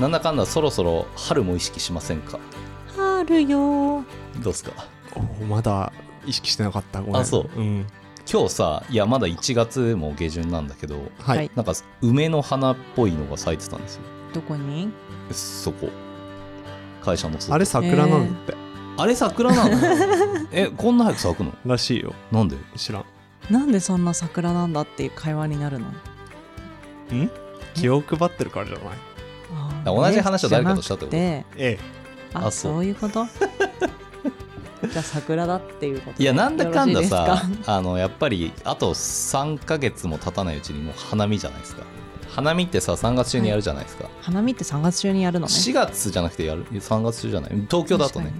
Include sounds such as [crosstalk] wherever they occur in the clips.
なんだかんだそろそろ春も意識しませんか？春よ。どうっすか？おまだ意識してなかった。ごめん。あそう。うん。今日さいやまだ1月も下旬なんだけどはい、はいなんか梅の花っぽいのが咲いてたんですよ。どこに？そこ。会社の外。あれ桜なんだって、あれ桜なの？[laughs] えこんな早く咲くの？らしいよ。なんで？知らん。なんでそんな桜なんだっていう会話になるの？気を配ってるからじゃない？あ同じ話を誰かとしたってことじゃなくえ。ああそう。そういうこと？[laughs] じゃあ桜だっていうことで。いやなんだかんださあのやっぱりあと3ヶ月も経たないうちにもう花見じゃないですか。花見ってさ3月中にやるじゃないですか、花見って3月中にやるのね。4月じゃなくてやる？3月中じゃない？東京だとね。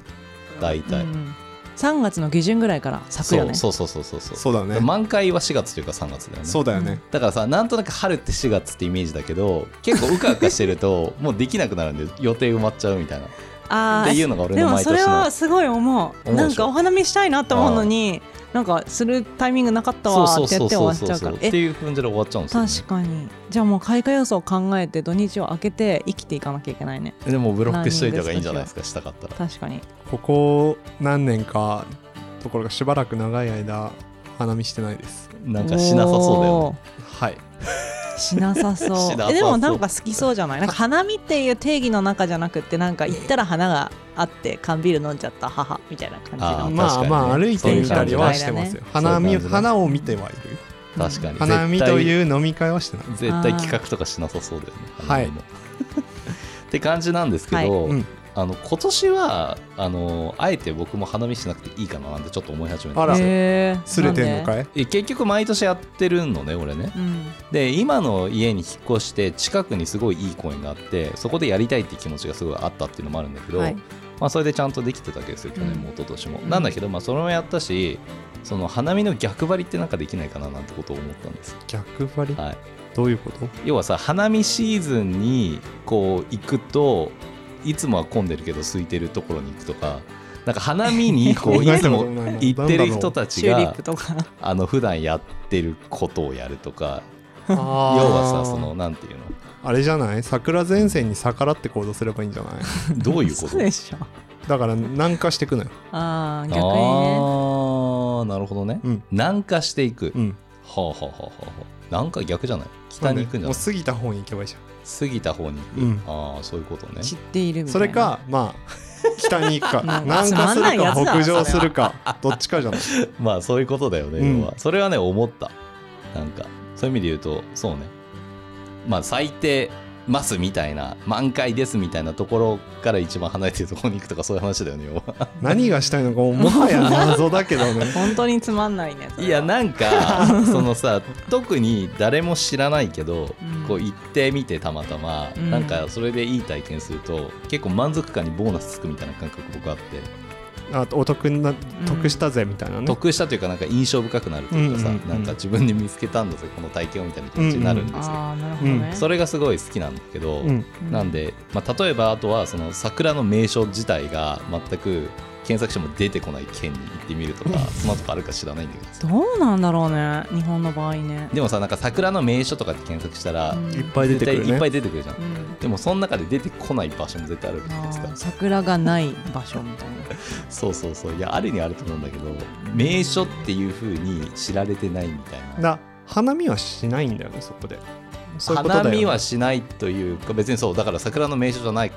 大体、うん3月の下旬ぐらいから咲くよね。そうそうそうそうそう。えそうだね。満開は4月というか3月だよね。そうだよね、だからさなんとなく春って4月ってイメージだけど結構うかうかしてると [laughs] もうできなくなるんで予定埋まっちゃうみたいな。あーっていうのが俺でもそれの。毎年のはすごい思う。なんかお花見したいなと思うのになんかするタイミングなかったわーってやって終わっちゃうから。ってえいう感じで終わっちゃうんですよ、ね、確かに。じゃあもう開花予想を考えて土日を空けて生きていかなきゃいけないね。でもブロックしといた方がいいんじゃないですかしたかったら。確かに。ここ何年かところがしばらく長い間花見してないです。なんかしなさそうだよね。はいしなさそう。[laughs] しなさそう。えでもなんか好きそうじゃない？なんか花見っていう定義の中じゃなくってなんか行ったら花があって缶ビール飲んじゃった母みたいな感じの。あーまあ確かに。ねまあ歩いてみたりはしてますよ。花見花を見てはいる。確かに。花見とういう飲み会はしてない。絶対企画とかしなさそうだよねはい。[laughs] って感じなんですけど、うんあの今年はあのあえて僕も花見しなくていいかななんてちょっと思い始めたあら。へー。すれてんのかい？え結局毎年やってるのね俺ね。ん。で今の家に引っ越して近くにすごいいい公園があってそこでやりたいって気持ちがすごいあったっていうのもあるんだけど、はい。まあ、それでちゃんとできてたわけですよ去年も一昨年も、うん。なんだけど、まあ、それもやったしその花見の逆張りってなんかできないかななんてことを思ったんです、逆張り？はい、どういうこと？要はさ花見シーズンにこう行くといつもは混んでるけど空いてるところに行くとかなんか花見にこう [laughs] いつも行ってる人たちがプとかあの普段やってることをやるとか要要はさそのなんていうの？あれじゃない？桜前線に逆らって行動すればいいんじゃない？[laughs] どういうこと？でしょ。だから南下してくのよ。ああ逆にね。ああなるほどね、うん。南下していく、うん。はあはあはあはあはあ。南下逆じゃない？北に行くんじゃもない？う過ぎた方に行けばいいじゃ過ぎた方に。行く、うん。ああそういうことね。知っているみたいな。んそれかまあ [laughs] 北に行くか南下するか北上するかどっちかじゃない。[laughs] まあそういうことだよね、うん。要は。それはね思った。なんかそういう意味で言うとそうね。まあ咲いてますみたいな満開ですみたいなところから一番離れてるところに行くとかそういう話だよね要は。何がしたいのかももはや謎だけどね。[laughs] 本当につまんないねいやはなんか [laughs] そのさ特に誰も知らないけど、うん。こう行ってみてたまたま、うん。なんかそれでいい体験すると結構満足感にボーナスつくみたいな感覚僕あって、あお得な得したぜみたいなね、得したというかなんか印象深くなるというかさ、うんうんうんなんか自分で見つけたんだぜこの体験をみたいな気持ちになるんですよ、ね、それがすごい好きなんだけど、なんで、まあ、例えばあとはその桜の名所自体が全く検索しても出てこない県に行ってみるとかそんなとこあるか知らないんだけど。さどうなんだろうね日本の場合ね。でもさなんか桜の名所とかって検索したら、うん。いっぱい出てくるいっぱい出てくるじゃん。うん。でもその中で出てこない場所も絶対あるわけじゃないですか桜がない場所みたいな。[laughs] そうそうそう。いやあるにはあると思うんだけど名所っていう風に知られてないみたいな。だ花見はしないんだよねそこで。そういう花見はしないというか別にそうだから桜の名所じゃない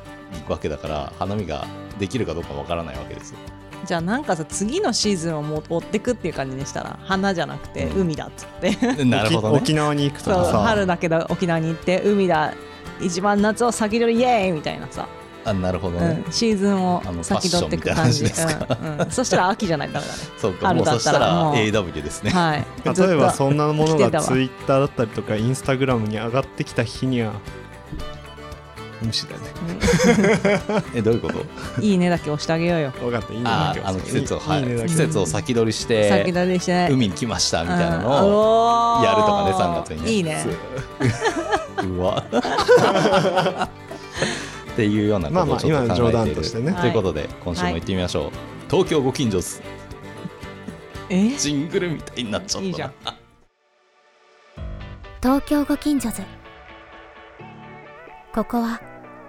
わけだから花見ができるかどうかわからないわけですよ。じゃあなんかさ次のシーズンをもう追ってくっていう感じにしたら花じゃなくてうん。海だっつって、なるほどね。沖沖縄に行くとかさ。春だけど沖縄に行って海だ一番夏を先取りイエーイみたいなさ、あなるほどね、うん、シーズンをあの先取ってく感じ。ですうん。うん、そしたら秋じゃないとダメだね。[laughs] そうか。春だっもうそしたたら AW ですね。はい。[laughs] 例えばそんなものが [laughs] ツイッターだったりとかインスタグラムに上がってきた日には無視だね。[laughs] えどういうこと？といいねだけ押してあげようよ。分かった。いいねだけはあああの季節をはい。季節を先取りして先取りして。海に来ましたみたいなのををやるとかね3月に。ねいいね。う。[laughs] わ。[laughs] っていうようなことをちょっと考えている、今の冗談としてね。はい。ということで今週も行ってみましょう、東京ご近所図え？ジングルみたいになっちゃったな。いいじゃん。東京ご近所図ここは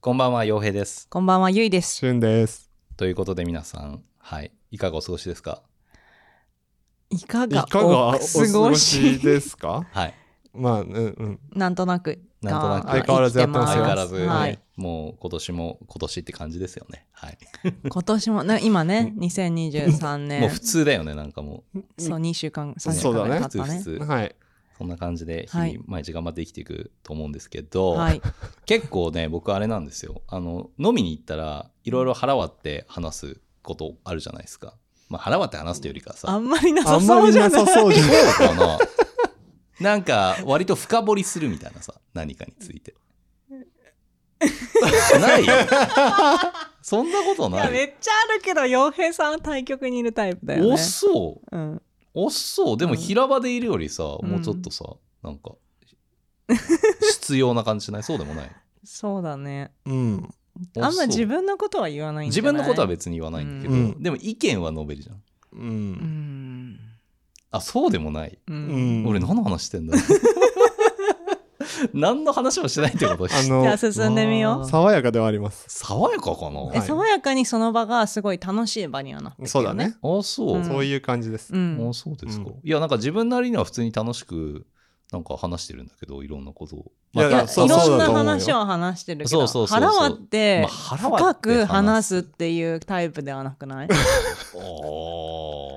こんばんは、洋平です。こんばんはゆいです。しゅんです。ということで皆さん、はい、いかがお過ごしですか？いかいがかがお過お過ごごししですか？[laughs] はい。まあうんうん。なんとなくなんとなく。が相変わらずやってますよ。相変わらず、はい、もう今年も今年って感じですよね。はい。今年もね今ね2023年もう普通だよね、なんかもう。そう2週間3週そうだね間ぐらい経ったね。通。はいそんな感じで日はい。々毎日頑張って生きていくと思うんですけど、はい。結構ね僕あれなんですよ。あの飲みに行ったらいろいろ腹割って話すことあるじゃないですか、まあ、腹割って話すというよりかさあんまりなさそうじゃない。そうじゃない。[laughs] そうかな。なんか割と深掘りするみたいなさ何かについて。ないそんなことい。やめないっちゃあるけど洋平さんは対局にいるタイプだよね。おそう。うんおそう。でもうん。平場でいるよりさ、ん。もうちょっとさなんか必要な感じしない？[laughs] そうでもない？そうだね。うん。おあんま自分のことは言わないんじ自ゃない？分のことは別に言わないんだけど、うん。でも意見は述べるじゃん。ううん。んあそうでもない、ううん。ん俺何の話してんだ [laughs] 何の話もしてないってこと？あの [laughs] じゃあ進んでみよう。爽やかではあります。爽やかかな、えはい爽やかにその場がすごい楽しい場にはなってくるよそうだね。あそう、うん。そういう感じです。うん。あそうですか、うん。いやなんか自分なりには普通に楽しくなんか話してるんだけどいろんなこと。をいやいやそうい。ろんな話を話してるけどそうそうそうそう腹割って深く話話す。すっていうタイプではなくない、[laughs] ああ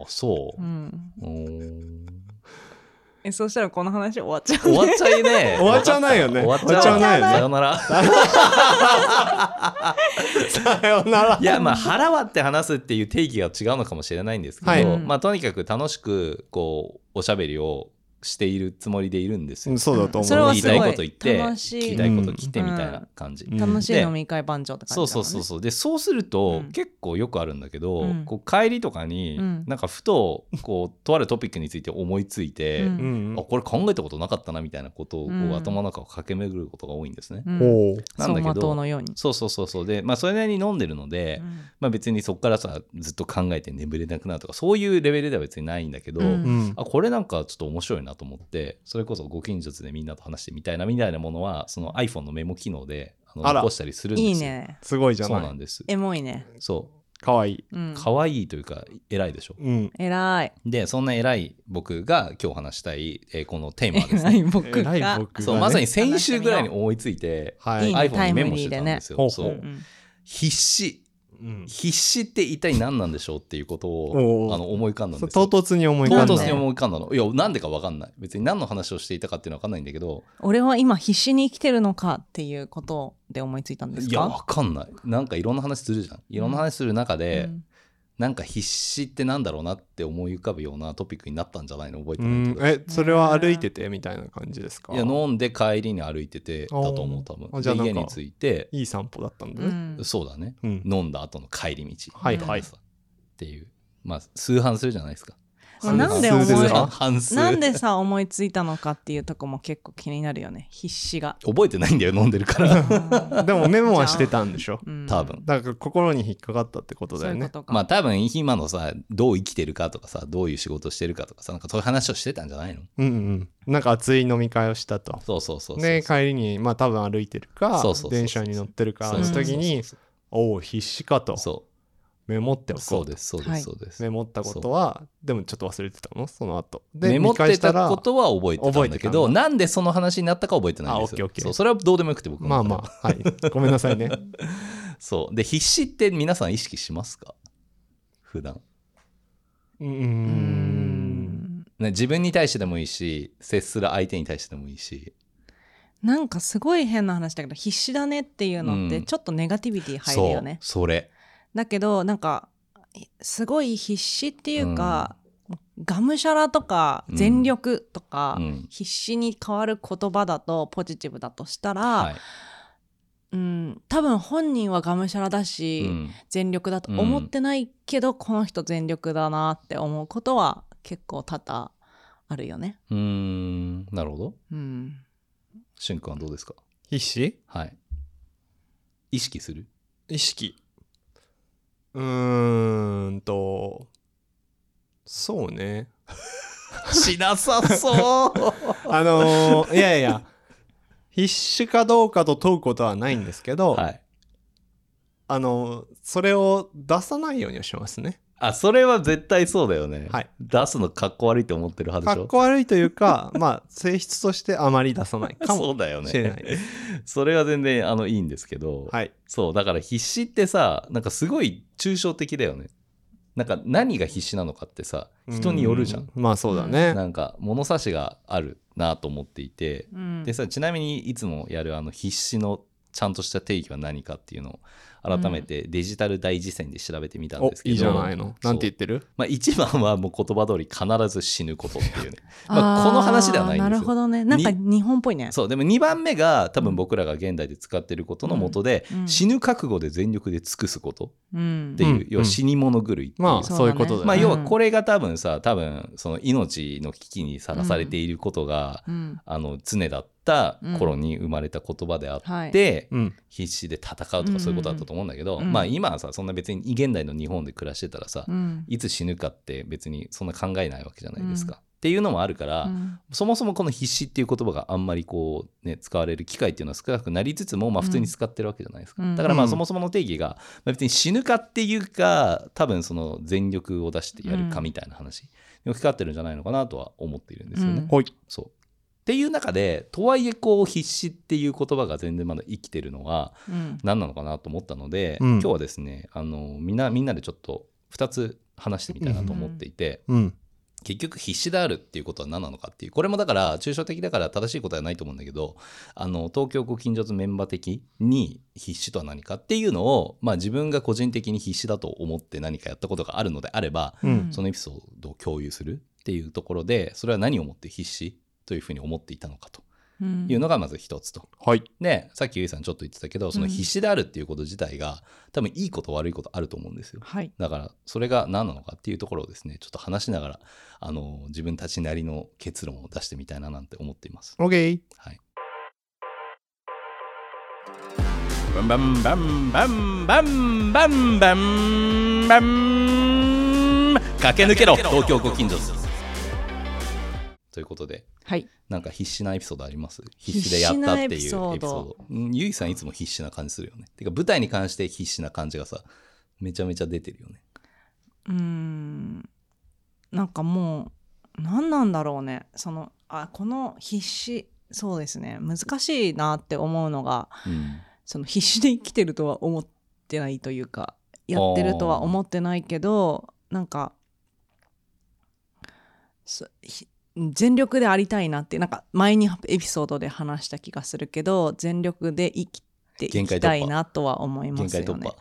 そう。う、んえそしたらこの話終わっちゃう終わっちゃいね終わっちゃわないよね。終わっちゃう終わっちゃわないよね。さよなら。さよなら。いやまあ腹割って話すっていう定義が違うのかもしれないんですけど、はい。まあとにかく楽しくこうおしゃべりをしているつもりでいるんですよ。うん。そうだと思う。それは言いすごい。たいこと言って楽しい。聞きたいこと聞いてみたいな感じ。うん楽しい飲み会番長って感そうじだもんね。そうそうそうでそうすると、うん。結構よくあるんだけど、うん。こう帰りとかに、うん。なんかふとこうとあるトピックについて思いついて、あこれ考えたことなかったなみたいなことを、頭の中を駆け巡ることが多いんですね。なんだけど走馬灯のように、そうそうそうそう。でまあそれなりに飲んでるので、うん。まあ、別にそこからさずっと考えて眠れなくなるとかそういうレベルでは別にないんだけど、あこれなんかちょっと面白いなと思ってそれこそご近所図でみんなと話してみたいなみたいなものはその iPhone のメモ機能であのあら。残したりするんですよ。いいね。すごいじゃそうなないんです。エモいね。そかわいい。ううん。可愛いというか偉いでしょ。うん。偉い。でそんな偉い僕が今日話したい、えーこのテーマはです偉ねい僕偉いが僕がね。そうまさに先週ぐらいに思いついてはいいい。ね iPhone にメモしてたんですよ。タイムリーでね。そう。ほうほううん。必死。うん必死って一体何なんでしょうっていうことおうをあの思い浮かんだんですよ。唐突に思い唐浮かんだ突に思い浮かんだの。いや、なんでか分かんない。別に何の話をしていたかっていうのは分かんないんだけど、俺は今必死に生きてるのかっていうことで思いついたんですいや、か分かんない。なんかいろんな話するじゃん。いろんな話する中で、うんなんか必死ってなんだろうなって思い浮かぶようなトピックになったんじゃないの覚えてうないけど。んえそれは歩いててみたいな感じですか？いや、飲んで帰りに歩いててだと思う、多分。家に着いて、いい散歩だったんだねうんそうだね。うん飲んだ後の帰り道。はいはいっていう。まあ、数半するじゃないですか。まあなんで思い。なんでさ思いついたのかっていうとこも結構気になるよね必死が、覚えてないんだよ、飲んでるから。[laughs] でもメモはしてたんでしょ？うん。多分。だから心に引っかかったってことだよね。まあ多分今のさどう生きてるかとかさどういう仕事してるかとかさなんかそういう話をしてたんじゃないの？うんうん。なんか熱い飲み会をしたと。そうそうそうで帰りにまあ多分歩いてるか電車に乗ってるかの時におお必死かと。そメモっておうそうですそうではい。すそうです、メモったことはでもちょっと忘れてたの？その後。でメモってしたことは覚えてたんだけ覚えてどなんでその話になったか覚えてないんですよ。あオッケーオッケーそうそれはどうでもよくて僕のまあまあは。い。ごめんなさいね。[laughs] そう。で必死って皆さん意識しますか？普段。うんん。ね自分に対してでもいいし接する相手に対してでもいいし。なんかすごい変な話だけど必死だねっていうのってうん。ちょっとネガティビティ入るそうよね、それだけどなんかすごい必死っていうか、がむしゃらとかうん。全力とか、うん。必死に変わる言葉だとポジティブだとしたら、はい。うん、多分本人はがむしゃらだうし、ん。全力だと思ってないけど、この人全力だなって思うことは結構多々あるよね。うーん。なるほど。うん、しゅんくんはどうですか？必死？はい。意識する？意識うーんとそうね。しなさそう。[laughs] あのーいやいや必死かどうかと問うことはないんですけど、はい。あのーそれを出さないようにはしますねあそれは絶対そうだよね、はい。出すのかっこ悪いって思ってる派でしょ？かっこ悪いというか [laughs] まあ性質としてあまり出さないかもそうだよね。しれないです。[laughs] それは全然あのいいんですけど、はい。そうだから必死ってさなんかすごい抽象的だよね。なんか何が必死なのかってさ人によるじゃん。うまあそうだね、なんか物差しがあるなと思っていて。うん。でさちなみにいつもやるあの必死のちゃんとした定義は何かっていうのを改めてデジタル大辞典で調べてみたんおですけど、いいじゃないの。なんて言ってる？まあ、一番はもう言葉通り必ず死ぬことっていうね。[laughs] まあこの話ではないんですなるほどね。なんか日本っぽいね。そう。でも2番目が多分僕らが現代で使ってることのもとで、うん。死ぬ覚悟で全力で尽くすこと。うん。っていう、うん。要は死に物狂いっていう、まあそういうことだよね、まあ、うん。要はこれが多分さ多分その命の危機にさらされていることが、うん。あの常だった頃に生まれた言葉であって、必死で戦うとかそういうことだったと思うんだけど、うん。まあ今はさそんな別に現代の日本で暮らしてたらさ、うん。いつ死ぬかって別にそんな考えないわけじゃないですか。っていうのもあるから、うん。そもそもこの必死っていう言葉があんまりこうね使われる機会っていうのは少なくなりつつもまあ普通に使ってるわけじゃないですか、うん。だからまあうん。そもそもの定義がまあ別に死ぬかっていうか多分その全力を出してやるかみたいな話に置き換わってるんじゃないのかなとは思っているんですよね。うん。そうっていう中でとはいえこう必死っていう言葉が全然まだ生きてるのはうん。何なのかなと思ったので、うん。今日はですねあのみんなみんなでちょっと2つ話してみたいなと思っていて、うん。結局必死であるっていうことは何なのかっていうこれもだから抽象的だから正しいことはないと思うんだけどあの東京ご近所図メンバー的に必死とは何かっていうのを、まあ、自分が個人的に必死だと思って何かやったことがあるのであれば、うん。そのエピソードを共有するっていうところでそれは何をもって必死というふうに思っていたのかとうんいうのがまず一つと。はいでさっきゆいさんちょっと言ってたけどその必死であるっていうこと自体が多分いいこと悪いことあると思うんですよ。はいだからそれが何なのかっていうところをですねちょっと話しながらあの自分たちなりの結論を出してみたいななんて思っています。OK はい。バンバンバンバンバンバンバンバン駆け抜けろ東京ご近所図ということではい。なんか必死なエピソードあります？必死でやったっていうエピソード。うんゆいさんいつも必死な感じするよね。てか舞台に関して必死な感じがさめちゃめちゃ出てるよね。うーん。なんかもう何なんだろうね。そのあこの必死そうですね。難しいなって思うのがうん。その必死で生きてるとは思ってないというかやってるとは思ってないけどなんかそひ全力でありたいなってなんか前にエピソードで話した気がするけど全力で生きていきたいなとは思いま限すよね。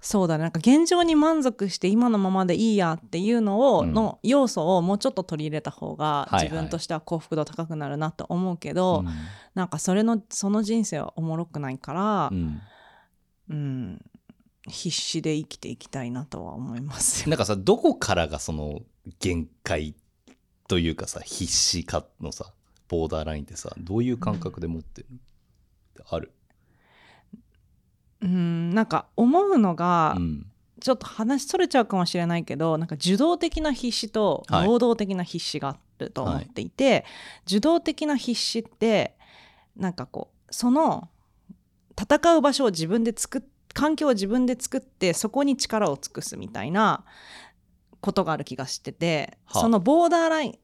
そうだね。なんか現状に満足して今のままでいいやっていうのを、うん。の要素をもうちょっと取り入れた方がはいはい。自分としては幸福度高くなるなと思うけど、うん。なんかそれのその人生はおもろくないからう、ん。うん。必死で生きていきたいなとは思いますよ。なんかさどこからがその限界というかさ必死かのさボーダーラインってさどういう感覚で持ってる、ある、うんなんか思うのが、うん、ちょっと話それちゃうかもしれないけどなんか受動的な必死とはい。能動的な必死があると思っていて、受動的な必死ってなんかこうその戦う場所を自分で作っ環境を自分で作ってそこに力を尽くすみたいなことがある気がしてて、はあ。そのボーダーライン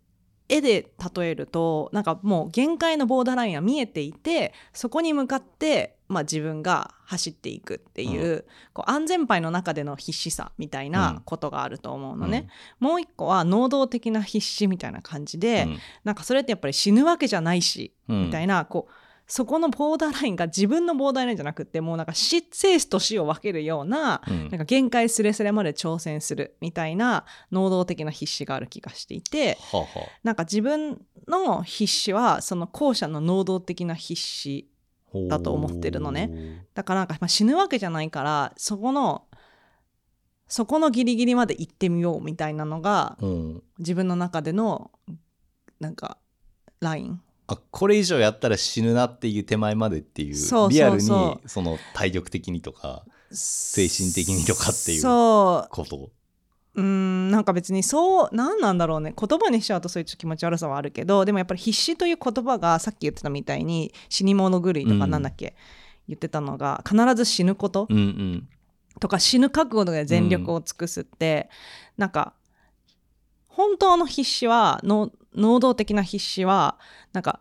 絵で例えるとなんかもう限界のボーダーラインは見えていてそこに向かって、まあ、自分が走っていくっていう,、こう安全牌の中での必死さみたいなことがあると思うのね、もう一個は能動的な必死みたいな感じで、なんかそれってやっぱり死ぬわけじゃないしうん。みたいな、こうそこのボーダーラインが自分のボーダーラインじゃなくってもうなんか死生死と死を分けるようなうん。なんか限界すれすれまで挑戦するみたいな能動的な必死がある気がしていてはあはなんか自分の必死はその後者の能動的な必死あだと思ってるのね。だからなんか、まあ、死ぬわけじゃないからそこのそこのギリギリまで行ってみようみたいなのがうん。自分の中でのなんかラインあこれ以上やったら死ぬなっていう手前までっていうリアルにその体力的にとか精神的にとかっていうこと？うーんなんか別にそう何なんだろうね。言葉にしちゃうとそういう気持ち悪さはあるけどでもやっぱり必死という言葉がさっき言ってたみたいに死に物狂いとかうん。なんだっけ、言ってたのが必ず死ぬこと？うんうん。とか死ぬ覚悟で全力を尽くすって、なんか本当の必死は能能動的な必死はなんか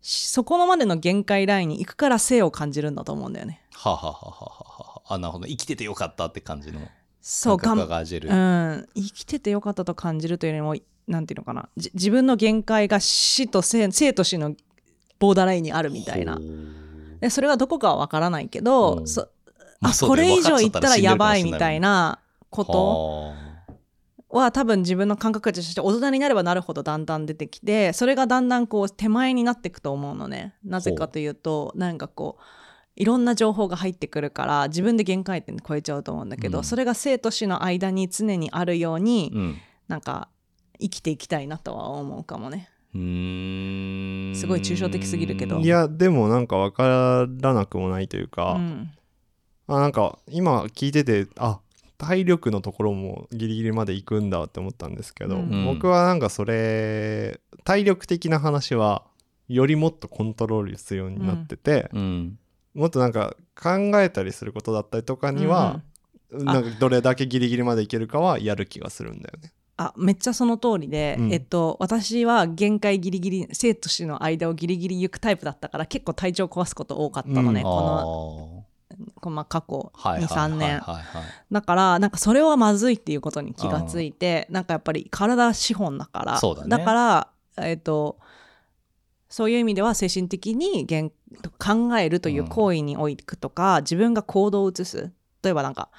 しそこのまでの限界ラインに行くから生を感じるんだと思うんだよね。はあはあはあはあは。ああなるほど。生きててよかったって感じの。そう感覚が味る、うん、生きててよかったと感じるというよりもなんていうのかな。じ自分の限界が死と生生と死のボーダーラインにあるみたいな。でそれはどこかは分からないけど、うん。そまああこれ以上言ったらやばいみたいなことはは多分自分の感覚として大人になればなるほどだんだん出てきてそれがだんだんこう手前になっていくと思うのね。なぜかというとなんかこういろんな情報が入ってくるから自分で限界点超えちゃうと思うんだけど、うん。それが生と死の間に常にあるように、あうん。なんか生きていきたいなとは思うかもね。うーん。すごい抽象的すぎるけど。いやでもなんか分からなくもないというか、うん。あなんか今聞いててあ体力のところもギリギリまで行くんだって思ったんですけど、うん。僕はなんかそれ体力的な話はよりもっとコントロールするようになってて、うん。もっとなんか考えたりすることだったりとかには、なんかどれだけギリギリまでいけるかはやる気がするんだよね。あめっちゃその通りで、うん。えっと、私は限界ギリギリ生と死の間をギリギリ行くタイプだったから結構体調壊すこと多かったのね、このまあ過去ーはいはい23年。だからなんかそれはまずいっていうことに気がついてなんかやっぱり体資本だから。そうだね。から、えっとそういう意味では精神的に限考えるという行為においくとか、自分が行動を移す。例えばなんか、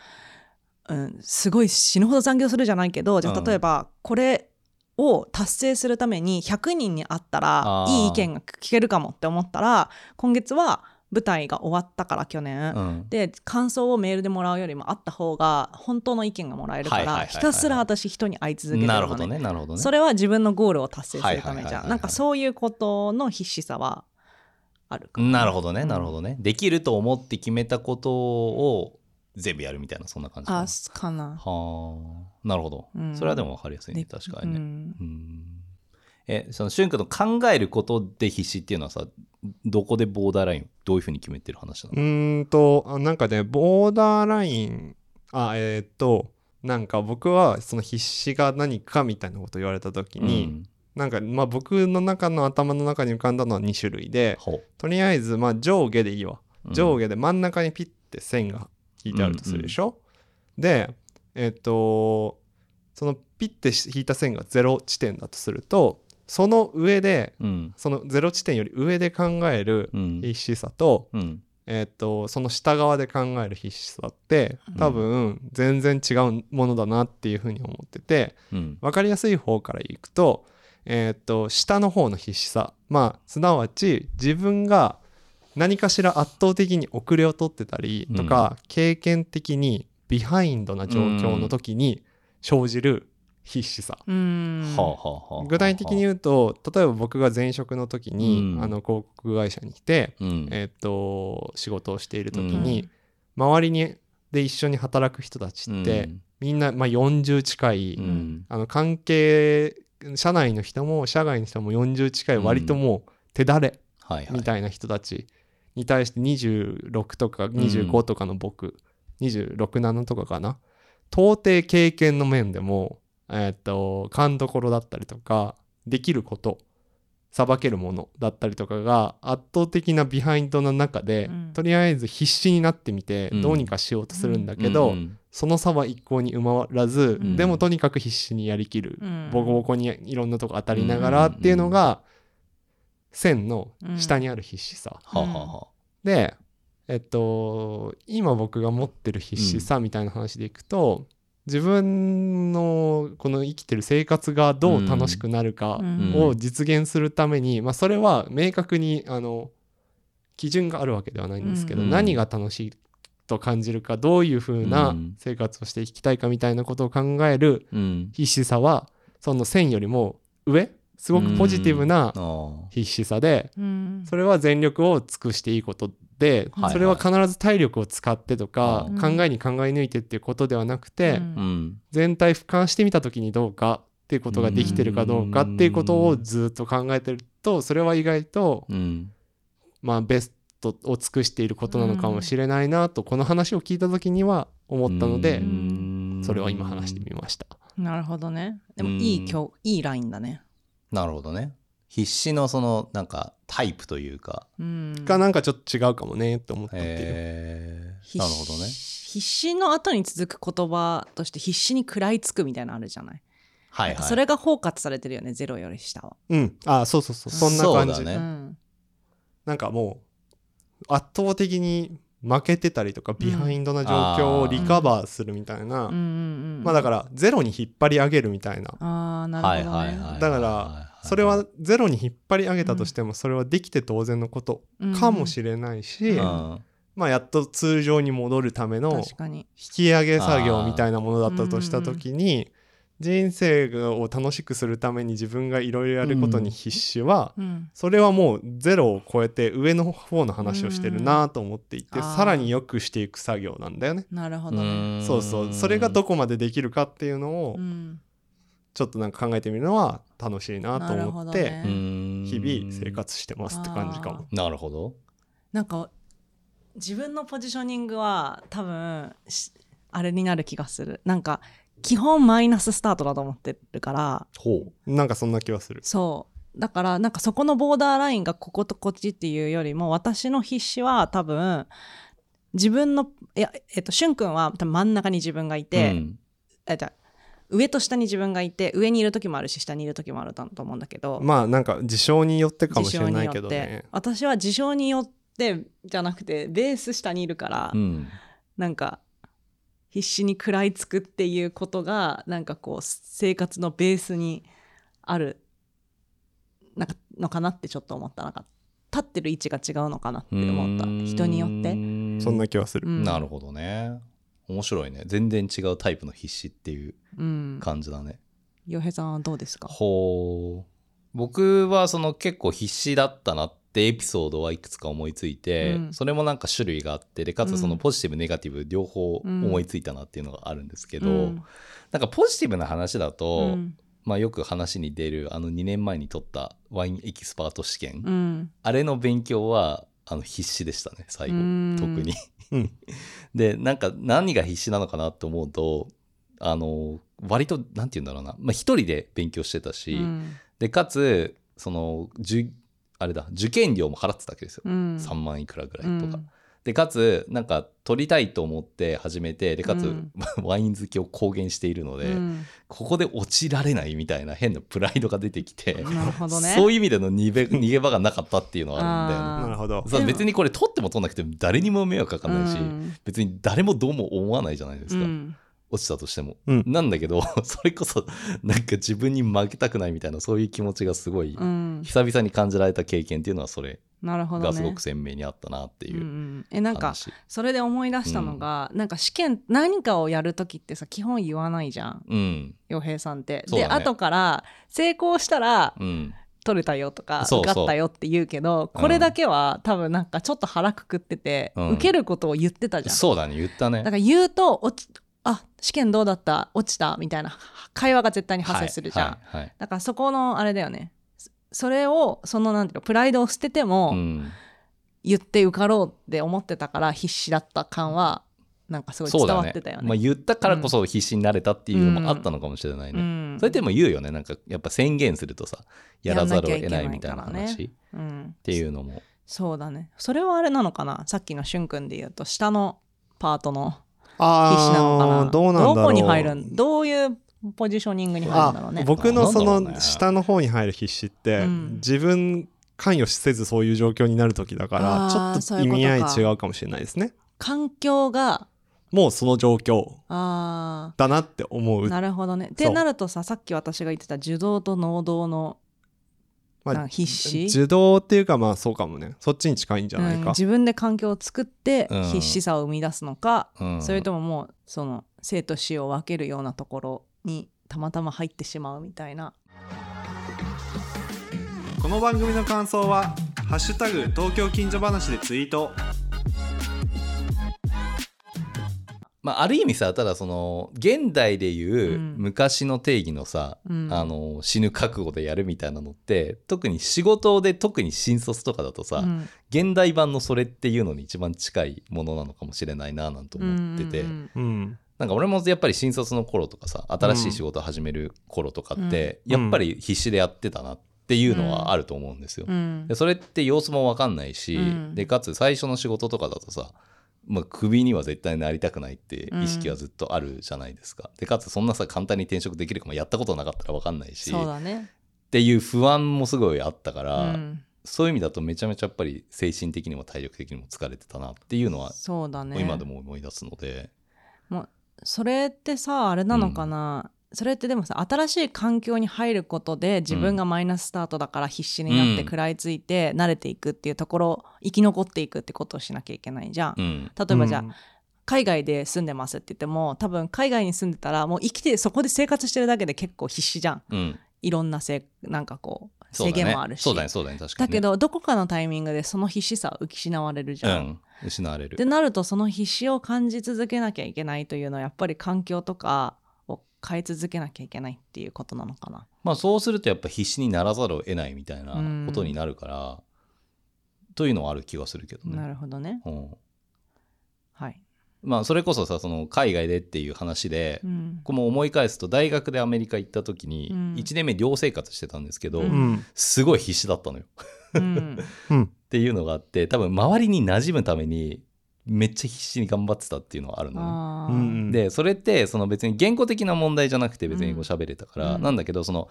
うん、すごい死ぬほど残業するじゃないけどじゃ例えばこれを達成するために100人に会ったらいい意見が聞けるかもって思ったら今月は舞台が終わったから去年、うん。で感想をメールでもらうよりもあった方が本当の意見がもらえるからひたすら私人に会い続けてるの、ね、なるほどねなるほどね。それは自分のゴールを達成するためじゃん。なんかそういうことの必死さはあるかもなるほどねなるほどどね、できると思って決めたことを全部やるみたいなそんな感じかな。あかな。はあ。なるほど、うん。それはでも分かりやすいねで確かにね、うん。うん。えその俊君の考えることで必死っていうのはさどこでボーダーラインどういうふうに決めてる話なうの、ーんとあなんかねボーダーラインあえーっとなんか僕はその必死が何かみたいなこと言われた時に、なんかまあ僕の中の頭の中に浮かんだのは2種類でほとりあえずまあ上下でいいわ。う上下で真ん中にピッて線が引いてあるとするでしょ、でえっ、とそのピッて引いた線が0地点だとするとその上でうん。その0地点より上で考えるうん。必死さと,、うん。えっとその下側で考える必死さって多分全然違うものだなっていうふうに思っててうん。分かりやすい方からいくと,、えっと下の方の必死さ。まあすなわち自分が何かしら圧倒的に遅れを取ってたりとか、経験的にビハインドな状況の時に生じる必死さ、具体的に言うと例えば僕が前職の時に、うん。あの広告会社に来て、うん。えっと仕事をしている時に、周りにで一緒に働く人たちって、みんな、まあ、40近い、うん。うんあの関係社内の人も社外の人も40近い割ともう手だれみたいな人たちに対して26とか25とかの僕、267とかかな。到底経験の面でもえーっと勘どころだったりとかできることさばけるものだったりとかが圧倒的なビハインドの中で、うん。とりあえず必死になってみてうん。どうにかしようとするんだけど、うんその差は一向に埋まらず、うん。でもとにかく必死にやりきる、うん。ボコボコにいろんなとこ当たりながらっていうのが、線の下にある必死さ、でえっと今僕が持ってる必死さみたいな話でいくと、自分のこの生きてる生活がどう楽しくなるかうん。を実現するために、まあ、それは明確にあの基準があるわけではないんですけど、うん。何が楽しいと感じるかどういう風うなん。生活をしていきたいかみたいなことを考えるうん。必死さはその線よりも上すごくポジティブな必死さでうん。それは全力を尽くしていいことではいそれは必ず体力を使ってとかうん。考えに考え抜いてっていうことではなくてうん。うん。全体俯瞰してみた時にどうかっていうことができてるかどうかっていうことをずっと考えてるとそれは意外とうん。まあベストを尽くしていることなのかもしれないなとこの話を聞いた時には思ったのでうん。それは今話してみました。なるほどね。でもいい今日いいラインだね。なるほどね必死のそのなんかタイプというか。うん。がなんかちょっと違うかもねって思ったっていう。えー、必なるほどね。必死の後に続く言葉として必死に食らいつくみたいなのあるじゃない、はいはい。それが包括されてるよねゼロより下は、うん、あそうそうそう。そんな感じ、そうだね。うん。なんかもう圧倒的に負けてたりとかビハインドな状況をリカバーするみたいな、うんうんうん。まあだからゼロに引っ張り上げるみたいな。ああなるほどね、はいはいはい。だからそれはゼロに引っ張り上げたとしてもそれはできて当然のことかもしれないし、うん。まあやっと通常に戻るための引き上げ作業みたいなものだったとした時に人生を楽しくするために自分がいろいろやることに必死は、うん。それはもうゼロを超えて上の方の話をしてるなと思っていて、うさらに良くしていく作業なんだよね。なるほどね。そうそう。それがどこまでできるかっていうのをうんちょっとなんか考えてみるのは楽しいなと思って、日々生活してますって感じかも。なるほど。なんか自分のポジショニングは多分しあれになる気がする。なんか基本マイナススタートだと思ってるから。ほう。なんかそんな気はする。そう。だからなんかそこのボーダーラインがこことこっちっていうよりも私の必死は多分自分のいやえっとしゅんくんは多分真ん中に自分がいて、うん。えじゃあ上と下に自分がいて上にいる時もあるし下にいる時もあると思うんだけど、まあなんか事象によってかもしれないけどね。私は事象によってじゃなくてベース下にいるから、うん。なんか必死に食らいつくっていうことがなんかこう生活のベースにあるなんかのかなってちょっと思った。なんか立ってる位置が違うのかなって思った。人によって、そんな気はする。うん。なるほどね面白いね。全然違うタイプの必死っていううん。感じだね、洋平さんはどうですか？ほう。僕はその結構必死だったなってエピソードはいくつか思いついて、うん。それもなんか種類があってでかつそのうんポジティブネガティブ両方思いついたなっていうのがあるんですけど、うん。なんかポジティブな話だと、うん。まあ、よく話に出るあの2年前に取ったワインエキスパート試験、うん。あれの勉強はあの必死でしたね最後。うん。特に。うん。でなんか何が必死なのかなと思うとあの割となんて言うんだろうな、まあ、一人で勉強してたし、うん。でかつそのじゅあれだ受験料も払ってたわけですよ、うん。3万いくらぐらいとか。うんでかつなんか取りたいと思って始めてでかつ、うん。[laughs] ワイン好きを公言しているので、うん。ここで落ちられないみたいな変なプライドが出てきて、なるほどね。そういう意味での逃げ [laughs] 逃げ場がなかったっていうのはあるんだなるほど。そう別にこれ取っても取んなくても誰にも迷惑かかんないし、うん。別に誰もどうも思わないじゃないですか、うん落ちたとしても。うん。なんだけど [laughs] それこそなんか自分に負けたくないみたいなそういう気持ちがすごいうん。久々に感じられた経験っていうのはそれ。なるほどね。がすごく鮮明にあったなっていううんうんえなんか話。それで思い出したのが、なんか試験何かをやる時ってさ基本言わないじゃん。うん。洋平さんって。ね。で後から成功したらうん。取れたよとか受かったよって言うけどうん。これだけは多分なんかちょっと腹くくってて、うん。受けることを言ってたじゃん。そうだね言ったね。だから言うと落ちあ試験どうだった？落ちた？みたいな。会話が絶対に発生するじゃん。はいはいはい。だからそこのあれだよね。そそれをそのなんていうのプライドを捨てても、うん。言って受かろうって思ってたから必死だった感はなんかすごい伝わってたよね。まあ、言ったからこそ必死になれたっていうのもあったのかもしれないね、うん。それでも言うよね。なんかやっぱ宣言するとさやらざるを得ないみたいな話。っうん。ていうのも。そうだね。それはあれなのかな？さっきのしゅんくんで言うと下のパートのあ必死なのかな？ーどうなんだろう。どこに入るんどういうポジショニングに入るんだろうねあ僕のその下の方に入る必死って、うん。自分関与せずそういう状況になる時だからちょっと意味合い違うかもしれないですね。環境が？もうその状況。あだなって思う。ーなるほどね。ってなるとささっき私が言ってた受動と能動のまあ必死？受動っていうかまあそうかもね。そっちに近いんじゃないか、うん自分で環境を作ってうん。必死さを生み出すのか、うん。それとももうその生と死を分けるようなところにたまたま入ってしまうみたいな。この番組の感想は「ハッシュタグ東京近所話」でツイートまあ、ある意味さただその現代でいううん。昔の定義のさ、うん。あの死ぬ覚悟でやるみたいなのって特に仕事で特に新卒とかだとさ、うん。現代版のそれっていうのに一番近いものなのかもしれないななんて思ってて、うんうんうんなんか俺もやっぱり新卒の頃とかさ新しい仕事を始める頃とかって、うん。やっぱり必死でやってたなっていうのはあると思うんですよ。うん。でそれって様子も分かんないし、うん。でかつ最初の仕事とかだとさ、まあ、クビには絶対なりたくないって意識はずっとあるじゃないですか。でかつそんなさ簡単に転職できるかもやったことなかったら分かんないしそうっだね、ていう不安もすごいあったから、うん、そういう意味だとめちゃめちゃやっぱり精神的にも体力的にも疲れてたなっていうのは、そうだね。今でも思い出すので。それってさあれなのかな、それってでもさ新しい環境に入ることで自分がマイナススタートだから必死になってうん。食らいついて慣れていくっていうところ生き残っていくってことをしなきゃいけないじゃん。うん。例えばじゃあ、うん。海外で住んでますって言っても多分海外に住んでたらもう生きてそこで生活してるだけで結構必死じゃん。うん。いろんなせなんかこう制限もあるし。そうだねそうだねね、だけどどこかのタイミングでその必死さを失われるじゃん。うん。失われる。ってなるとその必死を感じ続けなきゃいけないというのはやっぱり環境とかを変え続けなきゃいけないっていうことなのかな。まあそうするとやっぱ必死にならざるを得ないみたいなことになるから、というのはある気がするけどね。なるほどね。うんはい。まあそれこそさその海外でっていう話で、うんこれも思い返すと大学でアメリカ行った時にうん1年目寮生活してたんですけど、うんうんすごい必死だったのよ。[laughs] っていうのがあって多分周りに馴染むためにめっちゃ必死に頑張ってたっていうのがあるのね。でそれってその別に言語的な問題じゃなくて別に英語喋れたから、うん。なんだけどその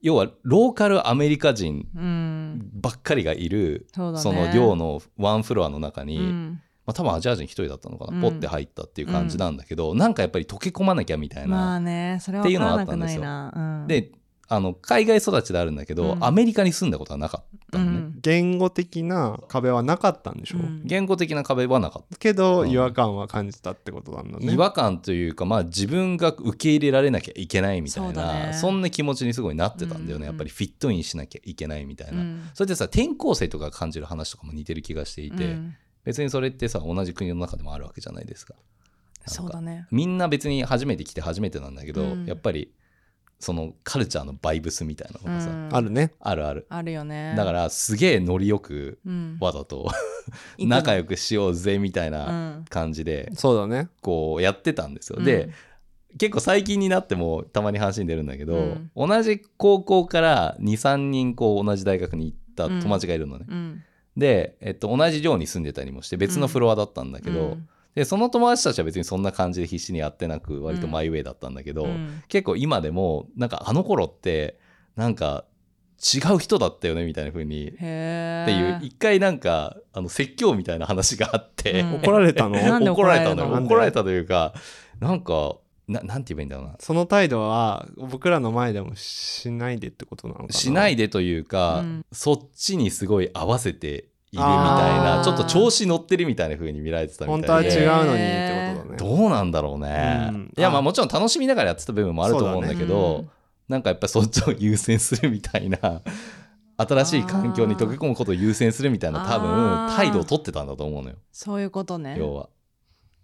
要はローカルアメリカ人うん。ばっかりがいる、そうだね。その寮のワンフロアの中に、うん。まあ、多分アジア人一人だったのかな、うん。ポッて入ったっていう感じなんだけど、なんかやっぱり溶け込まなきゃみたいな。まあねそれはっていうのはあったんですよ。ないな。うん。であの海外育ちであるんだけど、うん。アメリカに住んだことはなかったのね、うん。言語的な壁はなかったんでしょ、う。ん。言語的な壁はなかった。けどうん違和感は感じたってことなんだね。違和感というか、まあ、自分が受け入れられなきゃいけないみたいそうだなね。そんな気持ちにすごいなってたんだよね、うん。やっぱりフィットインしなきゃいけないみたいな、うん。それでさ転校生とかが感じる話とかも似てる気がしていて、うん。別にそれってさ同じ国の中でもあるわけじゃないですか。なんかそうだね。みんな別に初めて来て初めてなんだけど、うん。やっぱりそのカルチャーのバイブスみたいなのがさ、うん。あるね。あるある。あるよね。だからすげえノリよくうんわざと仲良くしようぜみたいうなん。感じでそうだね。こうやってたんですよ。うん。で結構最近になってもたまに話に出るんだけど、うん。同じ高校から23人こう同じ大学に行った友達がいるのね。うん。で、えっと、同じ寮に住んでたりもして別のフロアだったんだけど、うんでその友達たちは別にそんな感じで必死にやってなく割とマイウェイだったんだけど、うん。結構今でもなんかあの頃ってなんか違う人だったよねみたいな風に。っていう一回なんかあの説教みたいな話があって、うん。怒られたの？怒られたの怒られたというかなんかななんて言えばいいんだろうな。その態度は僕らの前でもしないでってことなのかな？しないでというか、うん。そっちにすごい合わせているみたいなちょっと調子乗ってるみたいな風に見られてたみ本当はたいで違うのにってことだね。どうなんだろうね、うん。いやまああもちろん楽しみながらやってた部分もあると思うんだけどだね。なんかやっぱりそっちを優先するみたいな [laughs] 新しい環境に溶け込むことを優先するみたいな多あ分ー態度を取ってたんだと思うのよ。そういうことね。要は。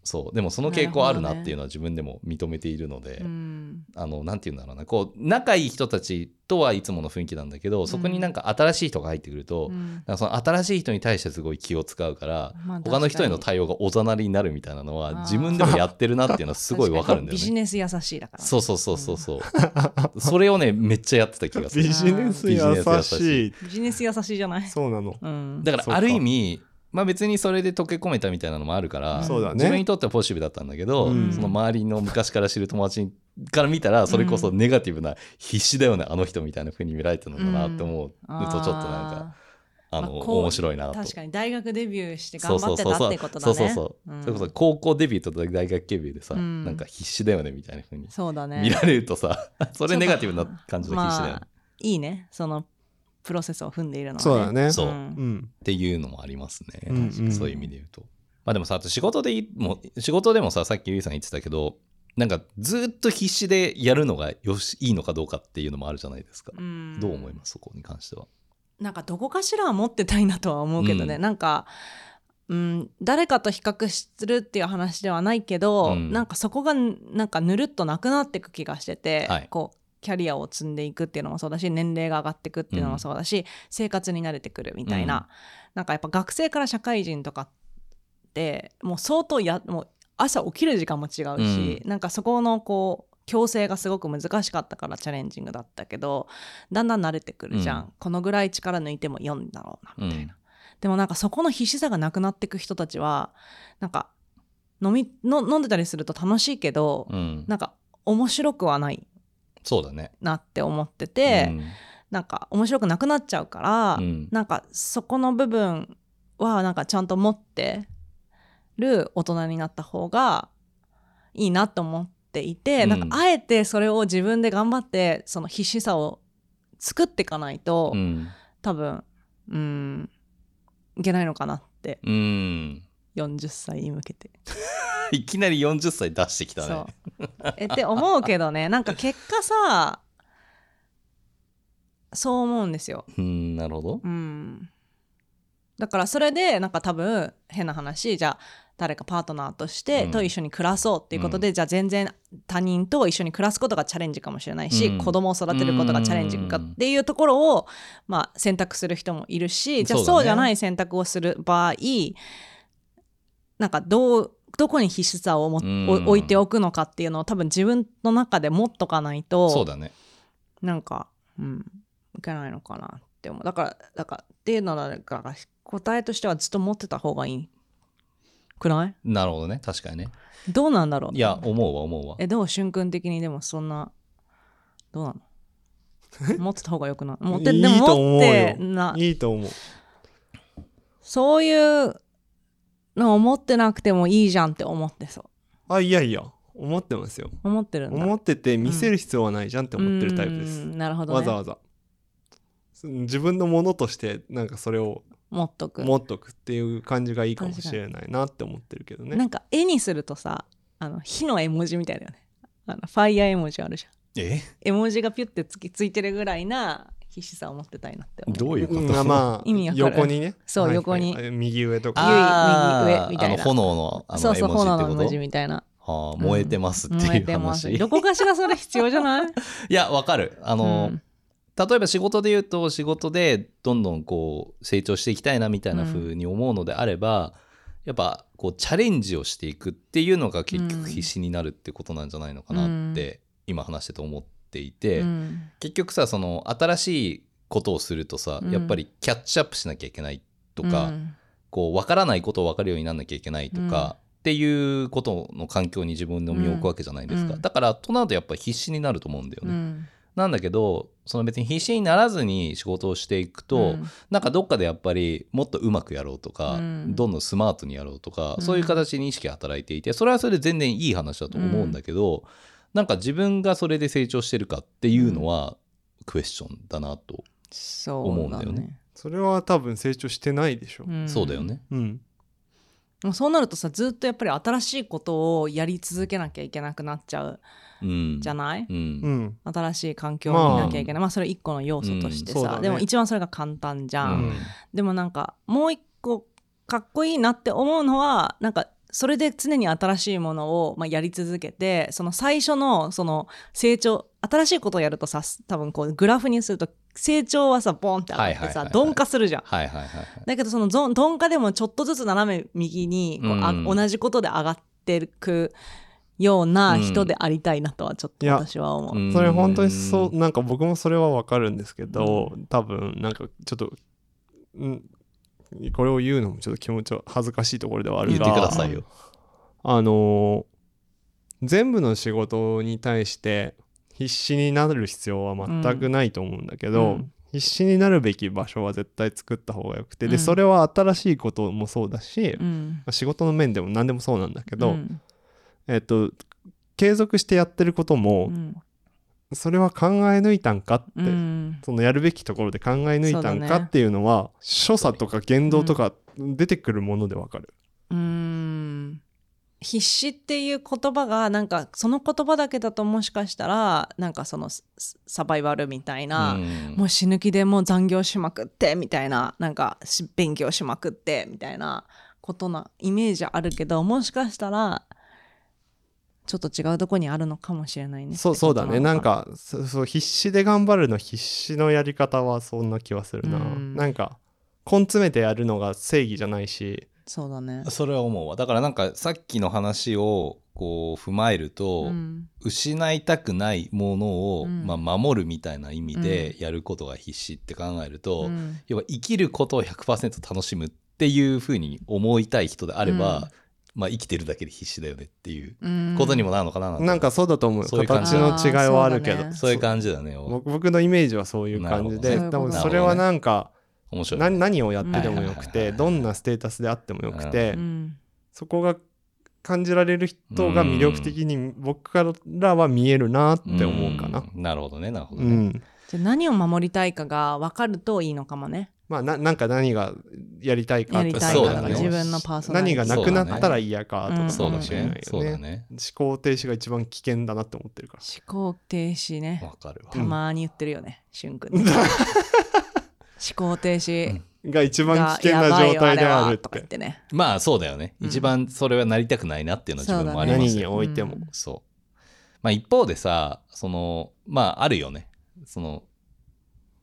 そう。でもその傾向あるなっていうのは自分でも認めているので、うんあのなんて言うんだろうなこう仲いい人たちとはいつもの雰囲気なんだけどそこになんか新しい人が入ってくると、うんなんかその新しい人に対してすごい気を使うから、まあ他の人への対応がおざなりになるみたいなのは自分でもやってるなっていうのはすごいわかるんだよビジね。ネス優しいだから。そうそうそうそうそう。それをねめっちゃやってた気がする。ビジネス優しいビジネス優しいじゃない。そうなのうん。だからある意味まあ別にそれで溶け込めたみたいなのもあるから、ね自分にとってはポジティブだったんだけど、うんその周りの昔から知る友達から見たらそれこそネガティブな必死だよねあの人みたいな風に見られてるのかなって思うとちょっとなんかあの、まあ面白いなと。確かに大学デビューしてそう頑張ってたってことだね。そうそうそう、うんそれこそ高校デビューと大学デビューでさ、うんなんか必死だよねみたいな風にそうだね。見られるとさ、[laughs] それネガティブな感じの必死だよね。まあいいね。そのプロセスを踏んでいるのは、ね、そうだね。そう。うん。っていうのもありますね、うん。うん。そういう意味で言うと。まあでもさ、あと仕事でいもう仕事でもさ、さっきゆいさん言ってたけど、なんかずっと必死でやるのがよしいいのかどうかっていうのもあるじゃないですか。うん。どう思います？そこに関しては。なんかどこかしらは持ってたいなとは思うけどね、うん。なんか、うん、誰かと比較するっていう話ではないけど、うん。なんかそこがなんかぬるっとなくなっていく気がしてて、はい。こうキャリアを積んでいくっていうのもそうだし年齢が上がっていくっていうのもそうだし、生活に慣れてくるみたいな、うん。なんかやっぱ学生から社会人とかってもう相当やもう朝起きる時間も違うし、なんかそこのこう矯正がすごく難しかったからチャレンジングだったけどだんだん慣れてくるじゃん、うん。このぐらい力抜いても読んだろうなみたいな、うん。でもなんかそこの必死さがなくなっていく人たちはなんか飲みの飲んでたりすると楽しいけど、うん。なんか面白くはないそうだね。なって思ってて、うんなんか面白くなくなっちゃうから、うんなんかそこの部分はなんかちゃんと持ってる大人になった方がいいなと思っていて、うんなんかあえてそれを自分で頑張ってその必死さを作っていかないと、うん。多分うんいけないのかなってうん。40歳に向けて、[laughs] いきなり40歳出してきたそねう。えって思うけどね [laughs] なんか結果さそう思うんですよ。うん、なるほど。うん、だからそれでなんか多分変な話じゃあ誰かパートナーとして、うん。と一緒に暮らそうっていうことで、じゃあ全然他人と一緒に暮らすことがチャレンジかもしれないし、うん。子供を育てることがチャレンジかっていうところを、まあ、選択する人もいるしじゃあそうじゃない選択をする場合なんかどうどこに必死さをも、うんお置いておくのかっていうのを多分自分の中で持っとかないとそうだね。なんか、うん、いけないのかなって思う。だから、だから、っていうのだから、答えとしてはずっと持ってた方がいい。くない？なるほどね。確かにね。どうなんだろう？いや、思うわ、思うわ。え、でも瞬間的にでもそんな、どうなの？[laughs] 持ってた方がよくない？持って、でも持ってよな、いいと思うそういうのを持ってなくてもいいじゃんって思ってそう。あいやいや思ってますよ思ってるんだ。思ってて見せる必要はないじゃんって思ってるタイプです、うんなるほど、ね。わざわざそ自分のものとしてなんかそれを持っとく。持っとくっていう感じがいいかもしれないなって思ってるけどねなんか絵にするとさ、あの火の絵文字みたいだよね。あのファイヤー絵文字あるじゃん。え？絵文字がピュッてつきついてるぐらいな必死さを持ってたいなって思う。どういうこと、うんまあ意味わかる横にねそうはい横にはい右上とか右上みたいなあの炎のあのそうそう、炎の絵文字ってこと？みたいな。はあ、燃えてますっていう燃えてます。話。どこかしらそれ必要じゃない？[laughs] いや、わかる。あの、うん例えば仕事で言うと仕事でどんどんこう成長していきたいなみたいな風に思うのであれば、やっぱこうチャレンジをしていくっていうのが結局必死になるってことなんじゃないのかなって今話してて思っていて、うん。結局さその新しいことをするとさ、うん。やっぱりキャッチアップしなきゃいけないとか、うん。こう分からないことを分かるようになんなきゃいけないとか、っていうことの環境に自分の身を置くわけじゃないですか、うん。だからとなるとやっぱり必死になると思うんだよね、うん。なんだけどその別に必死にならずに仕事をしていくと、うん。なんかどっかでやっぱりもっとうまくやろうとか、うん。どんどんスマートにやろうとか、うん。そういう形に意識が働いていてそれはそれで全然いい話だと思うんだけど、なんか自分がそれで成長してるかっていうのはクエスチョンだなと、そう思うんだよね。それは多分成長してないでしょ。ん。そうだよね。うん。そうなるとさずっとやっぱり新しいことをやり続けなきゃいけなくなっちゃううん、じゃない、うん。うん。新しい環境を見なきゃいけない、まあ、それ一個の要素としてさ、うん。ね。でも一番それが簡単じゃん、うん。でもなんかもう一個かっこいいなって思うのはなんかそれで常に新しいものを、まあ、やり続けてその最初のその成長新しいことをやるとさ多分こうグラフにすると成長はさボンって上がってさ鈍化するじゃん。はいはいはいはい。だけどその鈍化でもちょっとずつ斜め右にこう、あうん。同じことで上がってくような人でありたいなとはちょっと私は思う。うん。それ本当にそうなんか僕もそれはわかるんですけど多分なんかちょっとうんこれを言うのもちょっと気持ちは恥ずかしいところではある言がってくださいよ。あのー全部の仕事に対して必死になる必要は全くないと思うんだけど、うん。必死になるべき場所は絶対作った方がよくて、うん。でそれは新しいこともそうだし、まうん。あ仕事の面でも何でもそうなんだけど、うん。えっと継続してやってることも、うんそれは考え抜いたんかって、うん。そのやるべきところで考え抜いたんかっていうのは、所作とか言動とか出てくるものでわかる。うーん。必死っていう言葉がなんかその言葉だけだともしかしたらなんかそのササバイバルみたいな、うん。もう死ぬ気でもう残業しまくってみたいななんかし勉強しまくってみたいなことなイメージあるけどもしかしたらちょっと違うとこにあるのかもしれないね。そうそうだね。なんかそそう必死で頑張るの必死のやり方はそんな気はするな、うん。なんか根詰めてやるのが正義じゃないし。そうだね。それは思うわ。だからなんかさっきの話をこう踏まえると、うん。失いたくないものを、うん。まあ、守るみたいな意味でやることが必死って考えると、うん。要は生きることを100%楽しむっていうふうに思いたい人であれば、うんまあ、生きてるだけで必死だよねっていううん。ことにもなるのかななんてなんかそうだと思う。そういう感形じの違いはあるけど。そうだね。そういう感じだね僕僕のイメージはそういう感じでなるほど多分それはなんか面白い、何何をやってでもよくうんてどんなステータスであってもよくてうん。そこが感じられる人が魅力的に僕からは見えるなって思うかな。ん。なるほどねなるほどね、うん、じゃあ何を守りたいかが分かるといいのかもねまあななんか何がやりたいかとか。自分のパーソナリティ。何がなくなったら嫌かとか。そうだかもしれないね。そうよね。だね。思考停止が一番危険だなって思ってるから。思考停止ね。わかるわ、たまに言ってるよね、しゅんくん。ね。思考停止。が一番が危険な状態であるって。ってね。まあそうだよね、うん。一番それはなりたくないなっていうのは自分もありま何にすよ、おいても。うん。そう。まあ一方でさそのまああるよね。その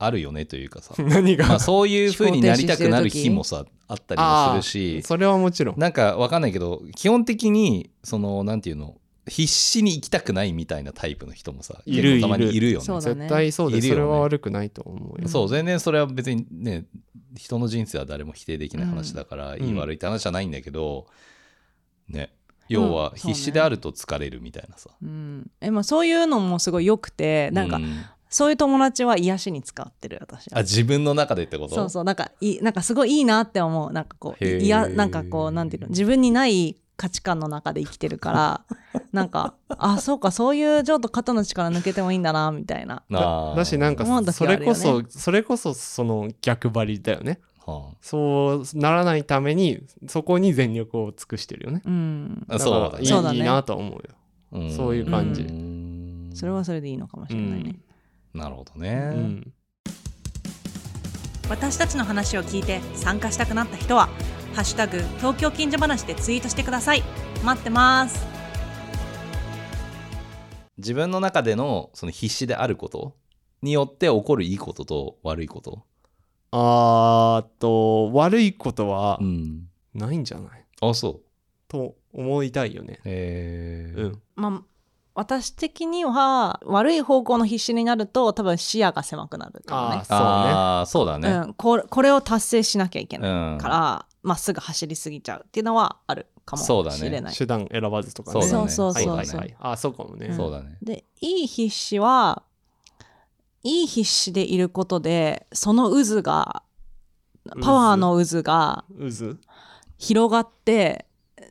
あるよねというかさ。[laughs] 何が、まあそういう風になりたくなる日もさあったりもするし。それはもちろん。なんかわかんないけど基本的にそのなんていうの必死に生きたくないみたいなタイプの人もさいるたまにいるよね。絶対そうでね。それは悪くないと思うよ。そう全然それは別にね人の人生は誰も否定できない話だから、ん。いい悪いって話じゃないんだけどね。要は必死であると疲れるみたいなさ、うん、えまあ、そういうのもすごい良くてなんか、うそういう友達は癒しに使ってる私あ自分の中でってこと？そうそうなんかいいなんかすごいいいなって思う。なんかこういやなんかこうなんていうの？自分にない価値観の中で生きてるから [laughs] なんかあそうかそういうちょっと肩の力抜けてもいいんだなみたいな。だしなんかそれこそ、それこそその逆張りだよね。はそうならないためにそこに全力を尽くしてるよね。うん。あ、そうだね。いいそうだね。いいなと思うよ。うん。そういう感じ。ん。それはそれでいいのかもしれないね、なるほどうね、ん。私たちの話を聞いて参加したくなった人は「ハッシュタグ東京近所話」でツイートしてください。待ってます。自分の中でのその必死であることによって起こるいいことと悪いこと、あーっと悪いことはうん、ないんじゃない？あそう。と思いたいよね。えー。うん。まあ私的には悪い方向の必死になると多分視野が狭くなるかもねあーそうね。ああそうだね、うん、これこれを達成しなきゃいけうないんからま、っすぐ走りすぎちゃうっていうのはあるかもしれない。手段選ばずとかね。そうだねそうそうそうはいはいはい。あ、そうかもね。うんそうだねでいい必死はいい必死でいることでその渦がパワーの渦が渦？広がって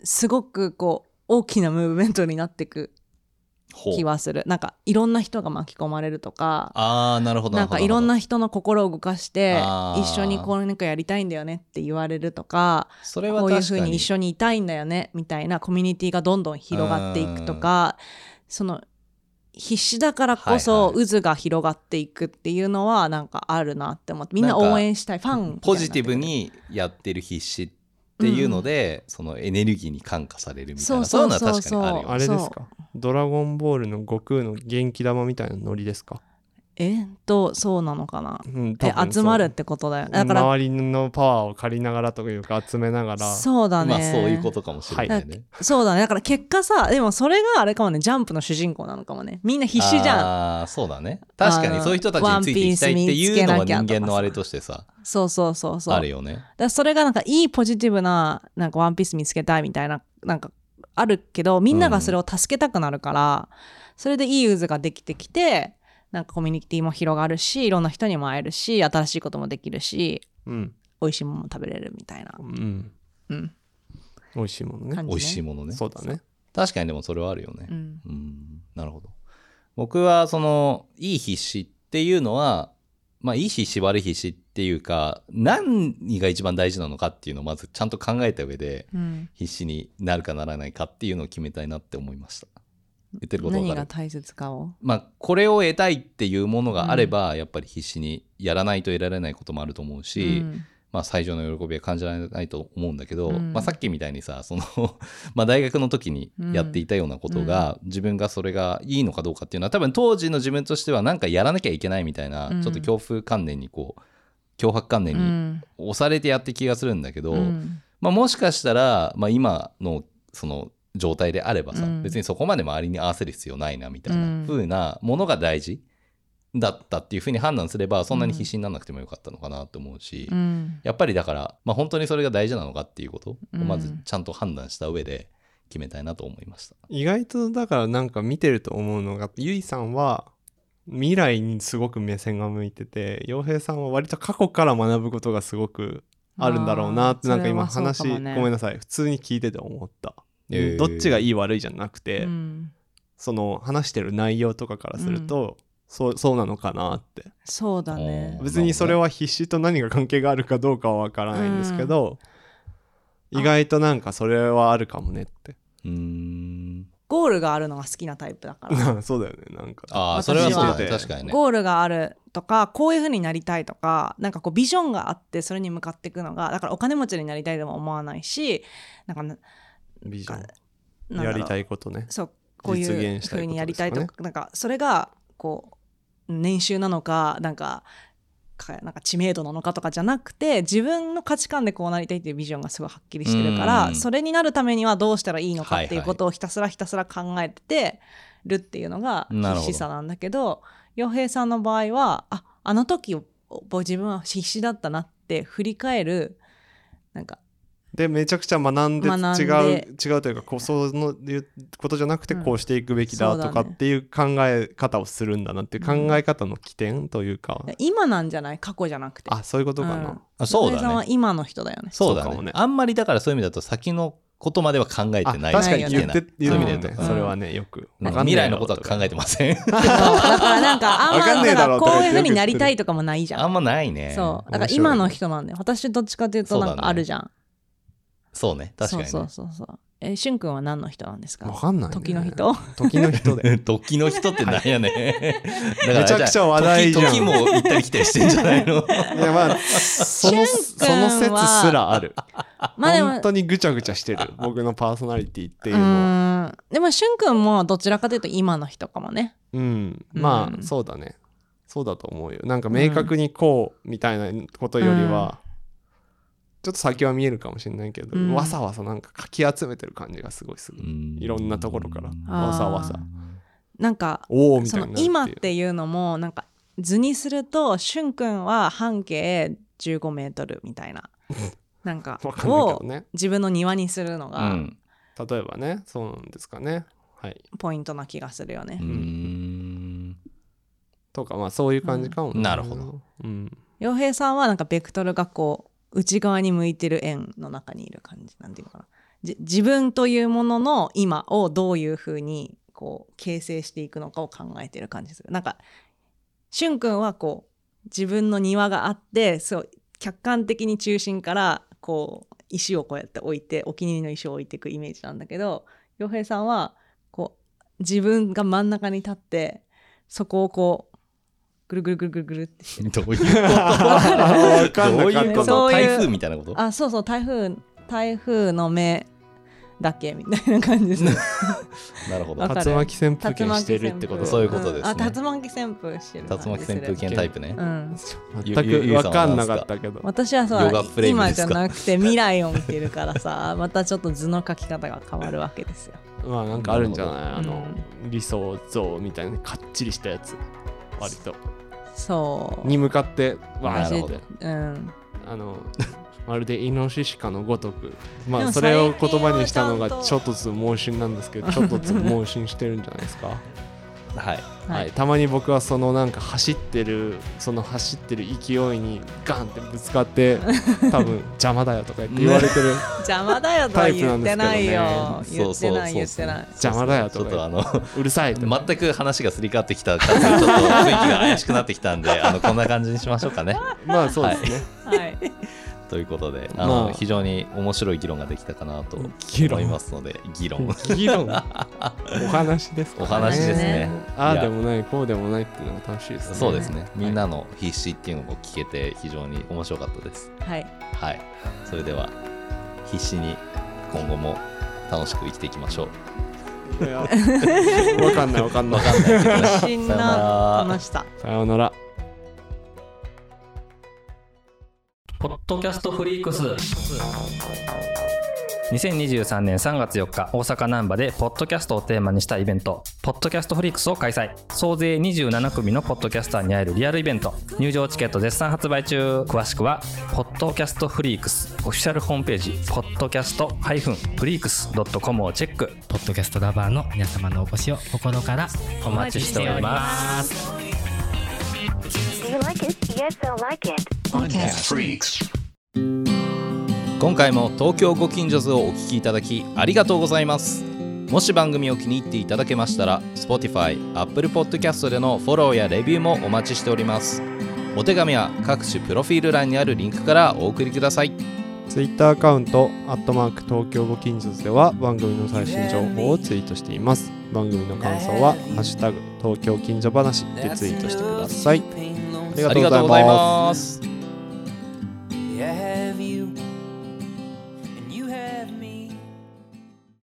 すごくこう大きなムーブメントになっていく気はする。なんかいろんな人が巻き込まれるとかああなるほどなんかいろんなな人の心を動かして一緒にこうなんかやりたいんだよねって言われるとかそれはこういうふうに一緒にいたいんだよねみたいなコミュニティがどんどん広がっていくとかその必死だからこそはい渦が広がっていくっていうのはなんかあるなって思ってみんな応援したい。ファンポジティブにやってる必死っていうので、そのエネルギーに感化されるみたいなそういうのは確かにあるよあれですか？ドラゴンボールの悟空の元気玉みたいなノリですか？えっとそうなのかな？うん、え集まるってことだよだから周りのパワーを借りながらというか集めながらそうだね。まあそういうことかもしれないね、そうだね。だから結果さでもそれがあれかもね。ジャンプの主人公なのかもね。みんな必死じゃん。ああそうだね。確かにそういう人たちについていきたいっていうのは人間のあれとしてさそうそうそうそう。あるよね。だそれがなんかいいポジティブななんかワンピース見つけたいみたいななんかあるけどみんながそれを助けたくなるから、それでいい渦ができてきてなんかコミュニティも広がるしいろんな人にも会えるし新しいこともできるしうん、美味しいものも食べれるみたいな、うん、うん、美味しいものね。ね、美味しいものね。そうだね。確かにでもそれはあるよね。うん。うん。なるほど。僕はそのいい必死っていうのはまあいい必死悪い必死っていうか何が一番大事なのかっていうのをまずちゃんと考えた上でうん。必死になるかならないかっていうのを決めたいなって思いました言ってること何が大切かを。まあこれを得たいっていうものがあれば、やっぱり必死にやらないと得られないこともあると思うし、うん。まあ、最上の喜びは感じられないと思うんだけど、うん。まあ、さっきみたいにさその [laughs] まあ大学の時にやっていたようなことが、自分がそれがいいのかどうかっていうのは多分当時の自分としては何かやらなきゃいけないみたいな、うん。ちょっと恐怖観念にこう脅迫観念にうん。押されてやって気がするんだけど、うん。まあ、もしかしたら、まあ、今のその状態であればさ、うん。別にそこまで周りに合わせる必要ないなみたいなうん。風なものが大事だったっていう風に判断すればそんなに必死にならなくてもよかったのかなと思うし、うん。やっぱりだから、まあ、本当にそれが大事なのかっていうことをうん。まずちゃんと判断した上で決めたいなと思いました。意外とだからなんか見てると思うのがゆいさんは未来にすごく目線が向いてて洋平さんは割と過去から学ぶことがすごくあるんだろうなってなんか今話、ごめんなさい。普通に聞いてて思った、えー。どっちがいい悪いじゃなくて、うん。その話してる内容とかからすると、そうそうなのかなって。そうだね。別にそれは必死と何が関係があるかどうかは分からないんですけど、意外となんかそれはあるかもねって。うーん。ゴールがあるのが好きなタイプだから。[laughs] そうだよねなんか。ああそれはそうだね。確かにね。ゴールがあるとかこういう風になりたいとかなんかこうビジョンがあってそれに向かっていくのがだからお金持ちになりたいとも思わないしなんかなビジョン。やりたいことね。そうこういう実現したいことですかね。風にやりたいとかなんかそれがこう年収なのかなんかかなんか知名度なのかとかじゃなくて自分の価値観でこうなりたいっていうビジョンがすごいはっきりしてるから、うん。それになるためにはどうしたらいいのかってはい。うことをひたすらひたすら考えててるっていうのが必死さなんだけど洋平さんの場合はああの時を自分は必死だったなって振り返るなんかでめちゃくちゃ学んで学んで。違う違うというかこうそのいうことじゃなくてうん。こうしていくべきだとかっていう考え方をするんだなっていう考え方の起点というか、今なんじゃない？過去じゃなくて。あそういうことかな、うん。あそうだね。は今の人だよね。そうだね。ね。あんまりだからそういう意味だと先のことまでは考えあてない確かにない言ってそういう意味で言うと。それはねよく。未来のことは考えてません？[laughs] だからなんかあんまわかんねえだろだからこういうふうになりたいとかもないじゃん。あんまないね。そう。だから今の人なんだよ。私どっちかというとなんかあるじゃん。そうね。確かにね。そうそうそうそう。え、しゅんくんは何の人なんですか？わかんない、ね、時の人？時の人で。[laughs] 時の人ってなんやね。だめちゃくちゃ話題じゃん。時時も行ったり来たりしてんじゃないの？[laughs] いやまあそのその説はすらある。まあでも本当にぐちゃぐちゃしてる。僕のパーソナリティっていううのは。ーん。でもしゅんくんもどちらかというと今の人かもね。うん。まあ、うんそうだね。そうだと思うよ。なんか明確にこうみたいなことよりは、ちょっと先は見えるかもしれないけど、うん。わさわさなんかかき集めてる感じがすごいする、い。ろんなところからわさわさ。なんか今っっていうのもなんか図にするとしゅんくんは半径15メートルみたいな。[laughs] なんかを自分の庭にするのうがん。例えばねそうなんですかね。はい。ポイントな気がするよね。うーん。とかまあそういう感じかも、うん。なるほど、うん、洋平さんはなんかベクトルがこう内側に向いてる円の中にいる感じなんていうのかな。自分というものの今をどういうふうにこう形成していくのかを考えてる感じする。なんかしゅんくんはこう自分の庭があってそう客観的に中心からこう石をこうやって置いてお気に入りの石を置いていくイメージなんだけど洋平さんはこう自分が真ん中に立ってそこをこうぐるぐるぐるぐるぐるってしてる。どういうこと？わかんなかったどういうこと？そういう台風みたいなこと？あそうそう台風台風の目だけみたいな感じです。[laughs] なるほど。わ。かる。竜巻旋風剣してるってことそういうことですね。ん。あ竜巻旋風してる竜巻旋風剣タイプね。うん。全く分かんなかったけど。私はそう今じゃなくて未来を見てるからさまたちょっと図の描き方が変わるわけですよ。まあなんかあるんじゃない？あほどの、理想像みたいなかっちりしたやつ割と。そう。に向かってわーって。うん。あの [laughs] まるでイノシシかのごとく。まあそれを言葉にしたのがちょっとずつ盲信なんですけどちょっとずつ盲信してるんじゃないですか？はい。はい、たまに僕はそのなんか走ってるその走ってる勢いにガンってぶつかって [laughs] 多分邪魔だよとか言われてる [laughs] 邪魔だよとは言ってないよ。タイプなんですけどね。言ってない言ってない邪魔だよちょっとか言ってのうるさい全く話がすり替わってきた感じでちょっと雰囲気が怪しくなってきたんであのこんな感じにしましょうかね。[laughs] まあそうですね、はいということであの、まあ。非常に面白い議論ができたかなと議論思いますので [laughs] 議論？議論。お話ですかおね話ですね。いや。ああでもないこうでもないっていうのが楽しいですね。そうですね。みんなの必死っていうのを聞けて非常に面白かったです。はい。はい。それでは必死に今後も楽しく生きていきましょう。いや。わかんないわかんない。わかんない。けどね自信さよななら。ましたさようならポッドキャストフリークス2023年3月4日大阪難波でポッドキャストをテーマにしたイベントポッドキャストフリークスを開催総勢27組のポッドキャスターに会えるリアルイベント入場チケット絶賛発売中詳しくはポッドキャストフリークスオフィシャルホームページポッドキャストフリークス .com をチェックポッドキャストラバーの皆様のお越しを心からお待ちしております Do you like it? Yes, I like it. Podcast Freaks. 今回も東京ご近所図をお聞きいただきありがとうございます。もし番組を気に入っていただけましたら Spotify、Apple Podcast でのフォローやレビューもお待ちしております。お手紙は各種プロフィール欄にあるリンクからお送りください。ツイッターアカウント、アットマーク東京ご近所図では番組の最新情報をツイートしています。番組の感想は、ハッシュタグ東京近所話でツイートしてください。ありありがとうございます have you.